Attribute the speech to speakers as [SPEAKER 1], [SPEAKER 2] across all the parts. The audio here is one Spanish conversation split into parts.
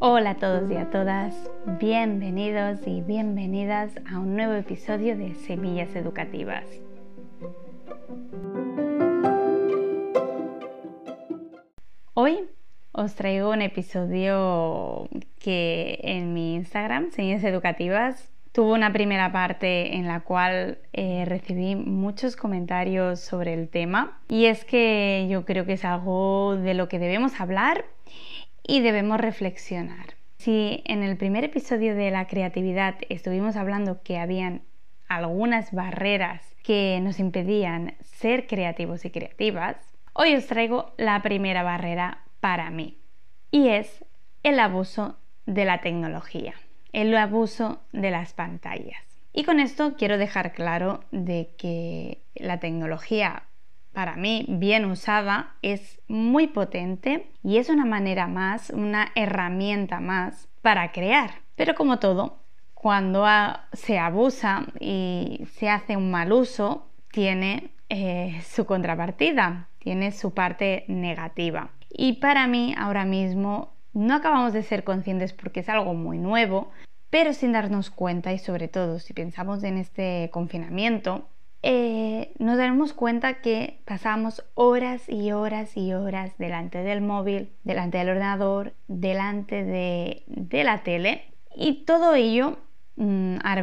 [SPEAKER 1] Hola a todos y a todas, bienvenidos y bienvenidas a un nuevo episodio de Semillas Educativas. Hoy os traigo un episodio que en mi Instagram, Semillas Educativas, tuvo una primera parte en la cual eh, recibí muchos comentarios sobre el tema y es que yo creo que es algo de lo que debemos hablar y debemos reflexionar. Si en el primer episodio de la creatividad estuvimos hablando que habían algunas barreras que nos impedían ser creativos y creativas, hoy os traigo la primera barrera para mí y es el abuso de la tecnología, el abuso de las pantallas. Y con esto quiero dejar claro de que la tecnología para mí, bien usada, es muy potente y es una manera más, una herramienta más para crear. Pero como todo, cuando se abusa y se hace un mal uso, tiene eh, su contrapartida, tiene su parte negativa. Y para mí, ahora mismo, no acabamos de ser conscientes porque es algo muy nuevo, pero sin darnos cuenta y sobre todo si pensamos en este confinamiento, eh, nos daremos cuenta que pasamos horas y horas y horas delante del móvil, delante del ordenador, delante de, la tele y todo ello mm, ahora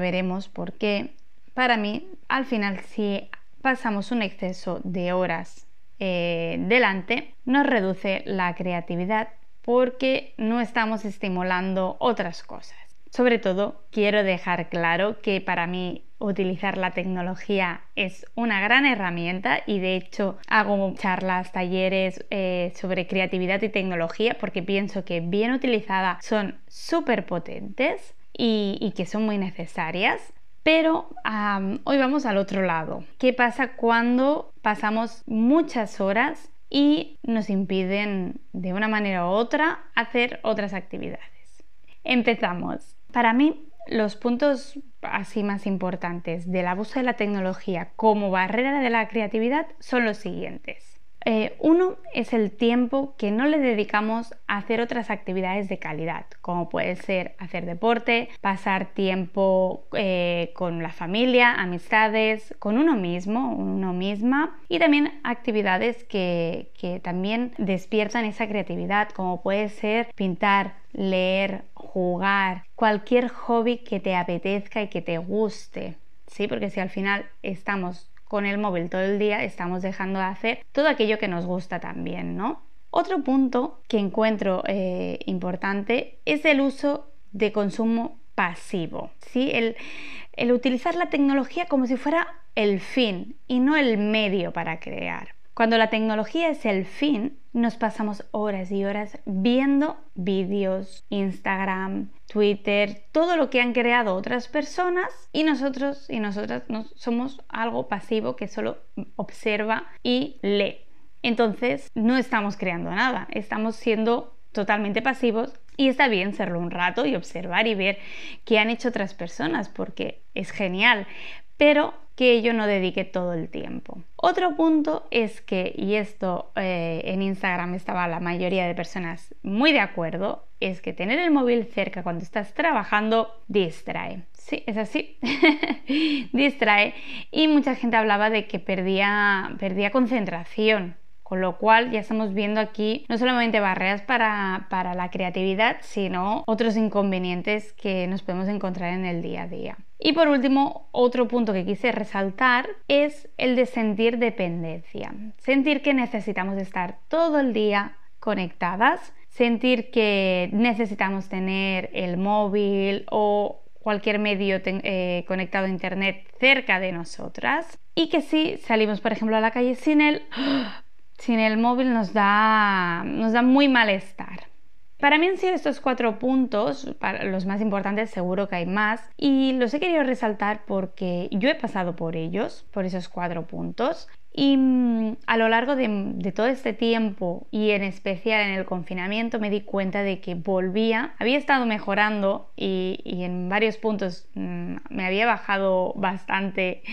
[SPEAKER 1] para mí al final si pasamos un exceso de horas eh, delante nos reduce la creatividad porque no estamos estimulando otras cosas. Sobre todo, quiero dejar claro que para mí utilizar la tecnología es una gran herramienta y de hecho hago charlas, talleres eh, sobre creatividad y tecnología porque pienso que bien utilizadas son súper potentes y, que son muy necesarias. Pero hoy vamos al otro lado. ¿Qué pasa cuando pasamos muchas horas y nos impiden de una manera u otra hacer otras actividades? Empezamos. Para mí, los puntos así más importantes del abuso de la tecnología como barrera de la creatividad son los siguientes. Eh, uno es el tiempo que no le dedicamos a hacer otras actividades de calidad, como puede ser hacer deporte, pasar tiempo eh, con la familia, amistades, con uno mismo, uno misma, y también actividades que, que también despiertan esa creatividad, como puede ser pintar, leer, jugar, cualquier hobby que te apetezca y que te guste. Sí, porque si al final estamos con el móvil todo el día, estamos dejando de hacer todo aquello que nos gusta también, ¿no? Otro punto que encuentro eh, importante es el uso de consumo pasivo, ¿sí? El, el utilizar la tecnología como si fuera el fin y no el medio para crear. Cuando la tecnología es el fin, nos pasamos horas y horas viendo vídeos, Instagram, Twitter, todo lo que han creado otras personas y nosotros y nosotras somos algo pasivo que solo observa y lee. Entonces no estamos creando nada, estamos siendo totalmente pasivos y está bien serlo un rato y observar y ver qué han hecho otras personas porque es genial, pero que yo no dedique todo el tiempo. Otro punto es que, y esto eh, en Instagram estaba la mayoría de personas muy de acuerdo, es que tener el móvil cerca cuando estás trabajando distrae. Sí, es así, distrae. Y mucha gente hablaba de que perdía, perdía concentración. Con lo cual ya estamos viendo aquí no solamente barreras para, para la creatividad, sino otros inconvenientes que nos podemos encontrar en el día a día. Y por último, otro punto que quise resaltar es el de sentir dependencia. Sentir que necesitamos estar todo el día conectadas, sentir que necesitamos tener el móvil o cualquier medio eh, conectado a internet cerca de nosotras y que si salimos por ejemplo a la calle sin él sin el móvil nos da, nos da muy malestar. Para mí han sido estos cuatro puntos, los más importantes, seguro que hay más, y los he querido resaltar porque yo he pasado por ellos, por esos cuatro puntos, y mm, a lo largo de, todo este tiempo y en especial en el confinamiento me di cuenta de que volvía, había estado mejorando y, en varios puntos mm, me había bajado bastante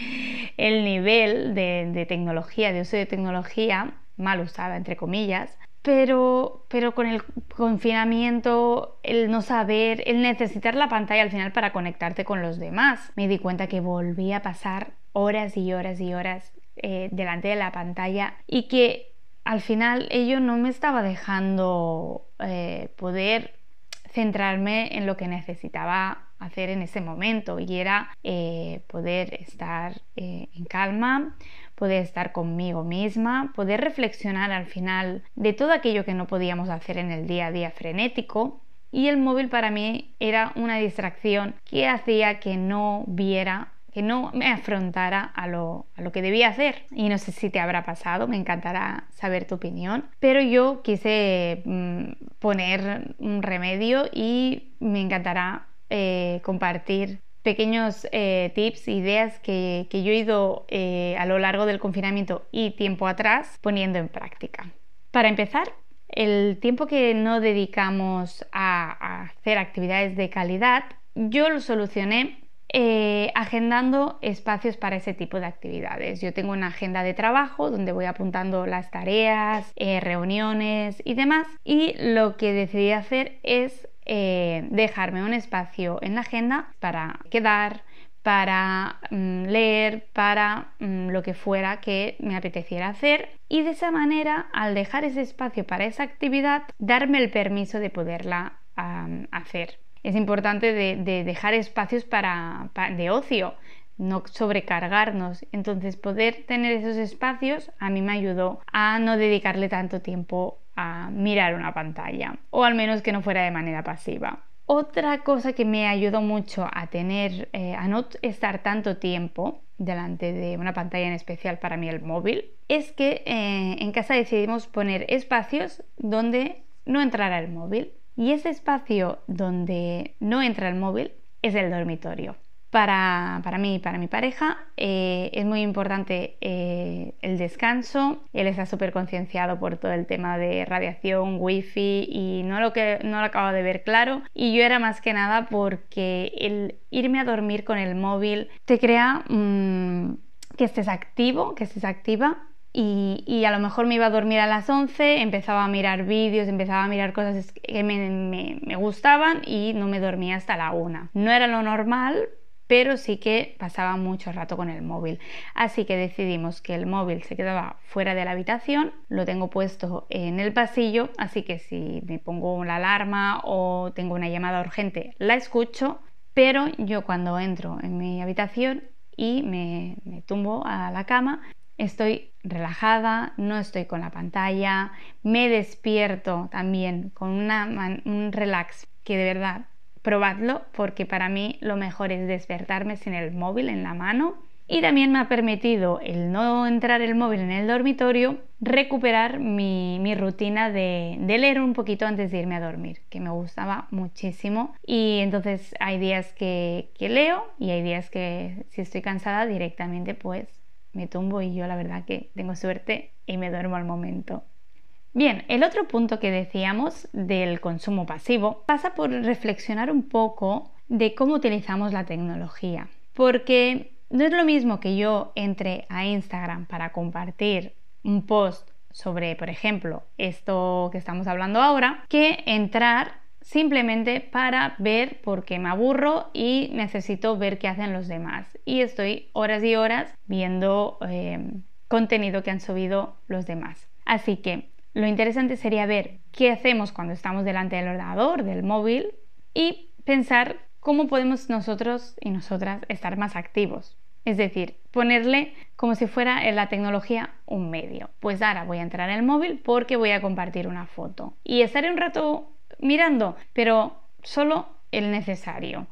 [SPEAKER 1] el nivel de, de tecnología, de uso de tecnología, mal usada, entre comillas, pero, pero con el confinamiento, el no saber, el necesitar la pantalla al final para conectarte con los demás, me di cuenta que volví a pasar horas y horas y horas eh, delante de la pantalla y que al final ello no me estaba dejando eh, poder centrarme en lo que necesitaba hacer en ese momento y era eh, poder estar en calma, poder estar conmigo misma, poder reflexionar al final de todo aquello que no podíamos hacer en el día a día frenético. Y el móvil para mí era una distracción que hacía que no viera que no me afrontara a lo, a lo, que debía hacer. Y no sé si te habrá pasado, me encantará saber tu opinión. Pero yo quise mm, poner un remedio y me encantará eh, compartir pequeños eh, tips, ideas que, yo he ido eh, a lo largo del confinamiento y tiempo atrás poniendo en práctica. Para empezar, el tiempo que no dedicamos a, hacer actividades de calidad, yo lo solucioné eh, agendando espacios para ese tipo de actividades. Yo tengo una agenda de trabajo donde voy apuntando las tareas, reuniones y demás y lo que decidí hacer es eh, dejarme un espacio en la agenda para quedar, para mm, leer, para mm, lo que fuera que me apeteciera hacer y de esa manera, al dejar ese espacio para esa actividad, darme el permiso de poderla hacer. Es importante de, dejar espacios para, de ocio, no sobrecargarnos. Entonces, poder tener esos espacios a mí me ayudó a no dedicarle tanto tiempo mirar una pantalla, o al menos que no fuera de manera pasiva. Otra cosa que me ayudó mucho a tener, eh, a no estar tanto tiempo delante de una pantalla en especial para mí el móvil, es que eh, en casa decidimos poner espacios donde no entrara el móvil. Y ese espacio donde no entra el móvil es el dormitorio. Para, mí y para mi pareja eh, es muy importante eh, el descanso. Él está súper concienciado por todo el tema de radiación, wifi y no lo, que, no lo acabo de ver claro. Y yo era más que nada porque el irme a dormir con el móvil te crea mm, que estés activo, que estés activa y, a lo mejor me iba a dormir a las 11, empezaba a mirar vídeos, empezaba a mirar cosas que me, me, gustaban y no me dormía hasta la 1. No era lo normal, pero sí que pasaba mucho rato con el móvil. Así que decidimos que el móvil se quedaba fuera de la habitación, lo tengo puesto en el pasillo, así que si me pongo una alarma o tengo una llamada urgente, la escucho, pero yo cuando entro en mi habitación y me, tumbo a la cama, estoy relajada, no estoy con la pantalla, me despierto también con un relax que de verdad probadlo porque para mí lo mejor es despertarme sin el móvil en la mano y también me ha permitido el no entrar el móvil en el dormitorio recuperar mi, rutina de, leer un poquito antes de irme a dormir, que me gustaba muchísimo. Y entonces hay días que, que leo y hay días que si estoy cansada directamente pues me tumbo y yo la verdad que tengo suerte y me duermo al momento. Bien, el otro punto que decíamos del consumo pasivo pasa por reflexionar un poco de cómo utilizamos la tecnología, porque no es lo mismo que yo entre a Instagram para compartir un post sobre, por ejemplo, esto que estamos hablando ahora, que entrar simplemente para ver porque me aburro y necesito ver qué hacen los demás. Y estoy horas y horas viendo eh, contenido que han subido los demás. Así que lo interesante sería ver qué hacemos cuando estamos delante del ordenador, del móvil y pensar cómo podemos nosotros y nosotras estar más activos. Es decir, ponerle como si fuera en la tecnología un medio. Pues ahora voy a entrar en el móvil porque voy a compartir una foto. Y estaré un rato mirando, pero solo el necesario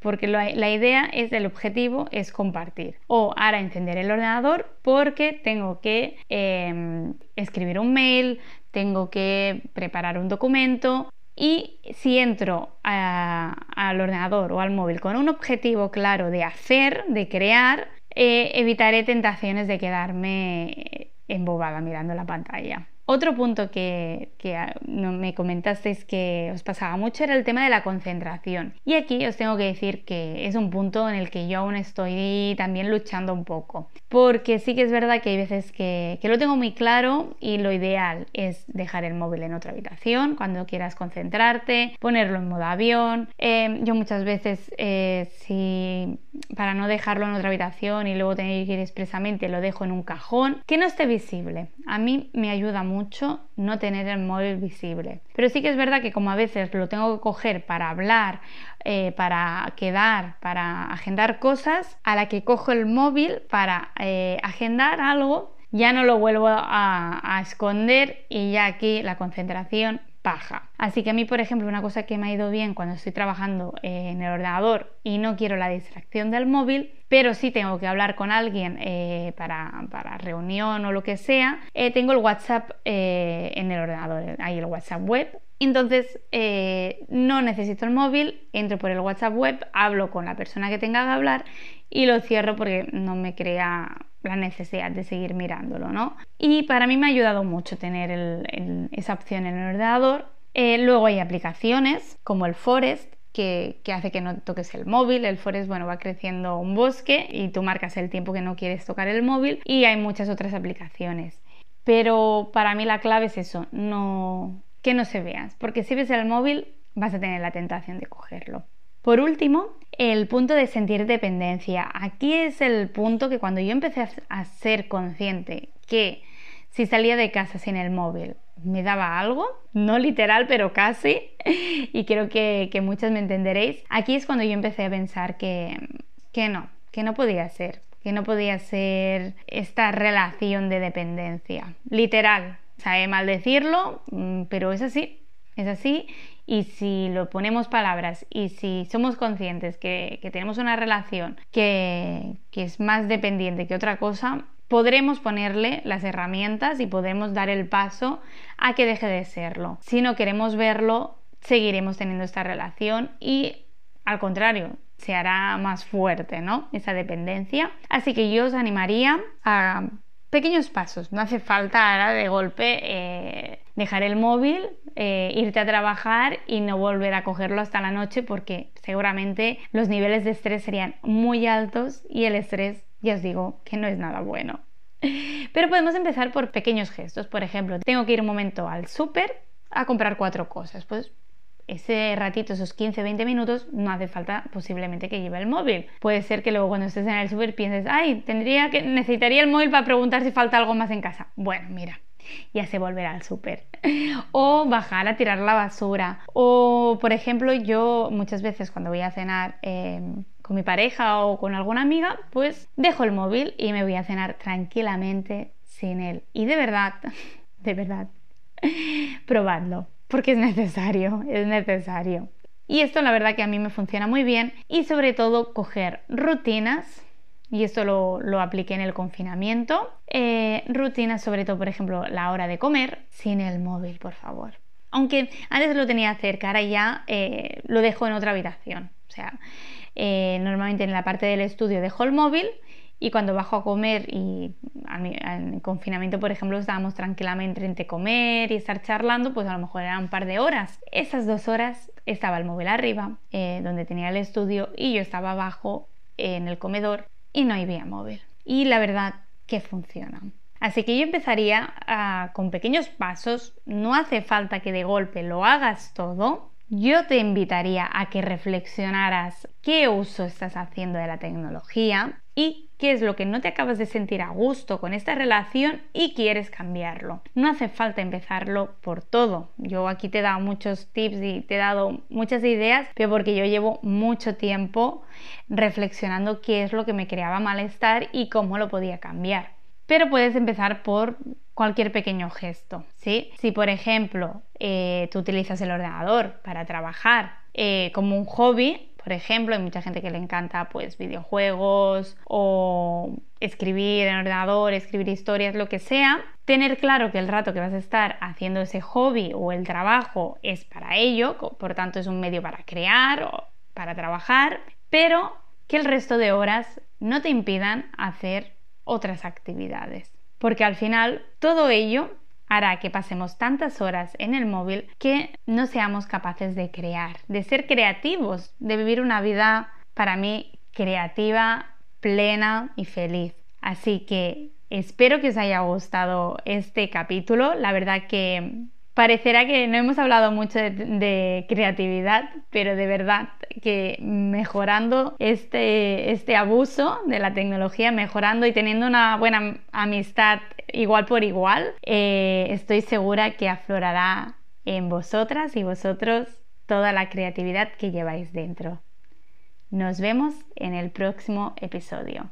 [SPEAKER 1] porque la idea es el objetivo es compartir. O ahora encender el ordenador porque tengo que em, escribir un mail, tengo que preparar un documento y si entro al ordenador o al móvil con un objetivo claro de hacer, de crear, eh, evitaré tentaciones de quedarme embobada mirando la pantalla. Otro punto que, ah, me comentasteis que os pasaba mucho era el tema de la concentración. Y aquí os tengo que decir que es un punto en el que yo aún estoy también luchando un poco. Porque sí que es verdad que hay veces que, lo tengo muy claro y lo ideal es dejar el móvil en otra habitación cuando quieras concentrarte, ponerlo en modo avión. Em, yo muchas veces, eh, si para no dejarlo en otra habitación y luego tener que ir expresamente, lo dejo en un cajón que no esté visible. A mí me ayuda mucho no tener el móvil visible. Pero sí que es verdad que como a veces lo tengo que coger para hablar, eh, para quedar, para agendar cosas, a la que cojo el móvil para eh, agendar algo, ya no lo vuelvo a, esconder y ya aquí la concentración Así que a mí, por ejemplo, una cosa que me ha ido bien cuando estoy trabajando en el ordenador y no quiero la distracción del móvil, pero sí tengo que hablar con alguien eh, para, reunión o lo que sea, eh, tengo el WhatsApp eh, en el ordenador, ahí el WhatsApp web. Entonces no necesito el móvil, entro por el WhatsApp web, hablo con la persona que tenga que hablar y lo cierro porque no me crea la necesidad de seguir mirándolo, ¿no? Y para mí me ha ayudado mucho tener esa opción en el ordenador. luego hay aplicaciones como el Forest que, hace que no toques el móvil. El forest, bueno, va creciendo un bosque y tú marcas el tiempo que no quieres tocar el móvil y hay muchas otras aplicaciones. Pero para mí la clave es eso, no, que no se veas, porque si ves el móvil vas a tener la tentación de cogerlo. Por último, el punto de sentir dependencia. Aquí es el punto que cuando yo empecé a ser consciente que si salía de casa sin el móvil me daba algo, no literal, pero casi, y creo que, que muchos me entenderéis. Aquí es cuando yo empecé a pensar que, que no, que no podía ser, que no podía ser esta relación de dependencia. Literal, sabe mal decirlo, mm, pero es así, es así. Y si lo ponemos palabras y si somos conscientes que, tenemos una relación que, que es más dependiente que otra cosa, podremos ponerle las herramientas y podemos dar el paso a que deje de serlo. Si no queremos verlo, seguiremos teniendo esta relación y al contrario, se hará más fuerte, ¿no? Esa dependencia. Así que yo os animaría a pequeños pasos. No hace falta ahora de golpe eh, dejar el móvil, eh, irte a trabajar y no volver a cogerlo hasta la noche porque seguramente los niveles de estrés serían muy altos y el estrés ya os digo que no es nada bueno. Pero podemos empezar por pequeños gestos. Por ejemplo, tengo que ir un momento al súper a comprar cuatro cosas. Pues ese ratito, esos 15-20 minutos, no hace falta posiblemente que lleve el móvil. Puede ser que luego cuando estés en el súper pienses, ay, tendría que, necesitaría el móvil para preguntar si falta algo más en casa. Bueno, mira, ya se volverá al súper. O bajar a tirar la basura. O, por ejemplo, yo muchas veces cuando voy a cenar... Em, con mi pareja o con alguna amiga, pues dejo el móvil y me voy a cenar tranquilamente sin él. Y de verdad, de verdad, probadlo, porque es necesario, es necesario. Y esto la verdad que a mí me funciona muy bien y sobre todo coger rutinas, y esto lo, lo apliqué en el confinamiento, eh, rutinas sobre todo por ejemplo la hora de comer sin el móvil, por favor. Aunque antes lo tenía cerca, ahora ya eh, lo dejo en otra habitación. O sea, eh, normalmente en la parte del estudio dejo el móvil y cuando bajo a comer y en confinamiento, por ejemplo, estábamos tranquilamente entre comer y estar charlando, pues a lo mejor eran un par de horas. Esas dos horas estaba el móvil arriba, eh, donde tenía el estudio, y yo estaba abajo en el comedor y no había móvil. Y la verdad que funciona. Así que yo empezaría ah, con pequeños pasos, no hace falta que de golpe lo hagas todo, yo te invitaría a que reflexionaras qué uso estás haciendo de la tecnología y qué es lo que no te acabas de sentir a gusto con esta relación y quieres cambiarlo. No hace falta empezarlo por todo. Yo aquí te he dado muchos tips y te he dado muchas ideas, pero porque yo llevo mucho tiempo reflexionando qué es lo que me creaba malestar y cómo lo podía cambiar. Pero puedes empezar por cualquier pequeño gesto, ¿sí? Si por ejemplo eh, tú utilizas el ordenador para trabajar eh, como un hobby, por ejemplo, hay mucha gente que le encanta pues videojuegos o escribir en ordenador, escribir historias, lo que sea, tener claro que el rato que vas a estar haciendo ese hobby o el trabajo es para ello, por tanto es un medio para crear o para trabajar, pero que el resto de horas no te impidan hacer otras actividades. Porque al final todo ello hará que pasemos tantas horas en el móvil que no seamos capaces de crear, de ser creativos, de vivir una vida para mí creativa, plena y feliz. Así que espero que os haya gustado este capítulo. La verdad que parecerá que no hemos hablado mucho de, creatividad, pero de verdad que mejorando este, este abuso de la tecnología, mejorando y teniendo una buena amistad igual por igual, eh, estoy segura que aflorará en vosotras y vosotros toda la creatividad que lleváis dentro. Nos vemos en el próximo episodio.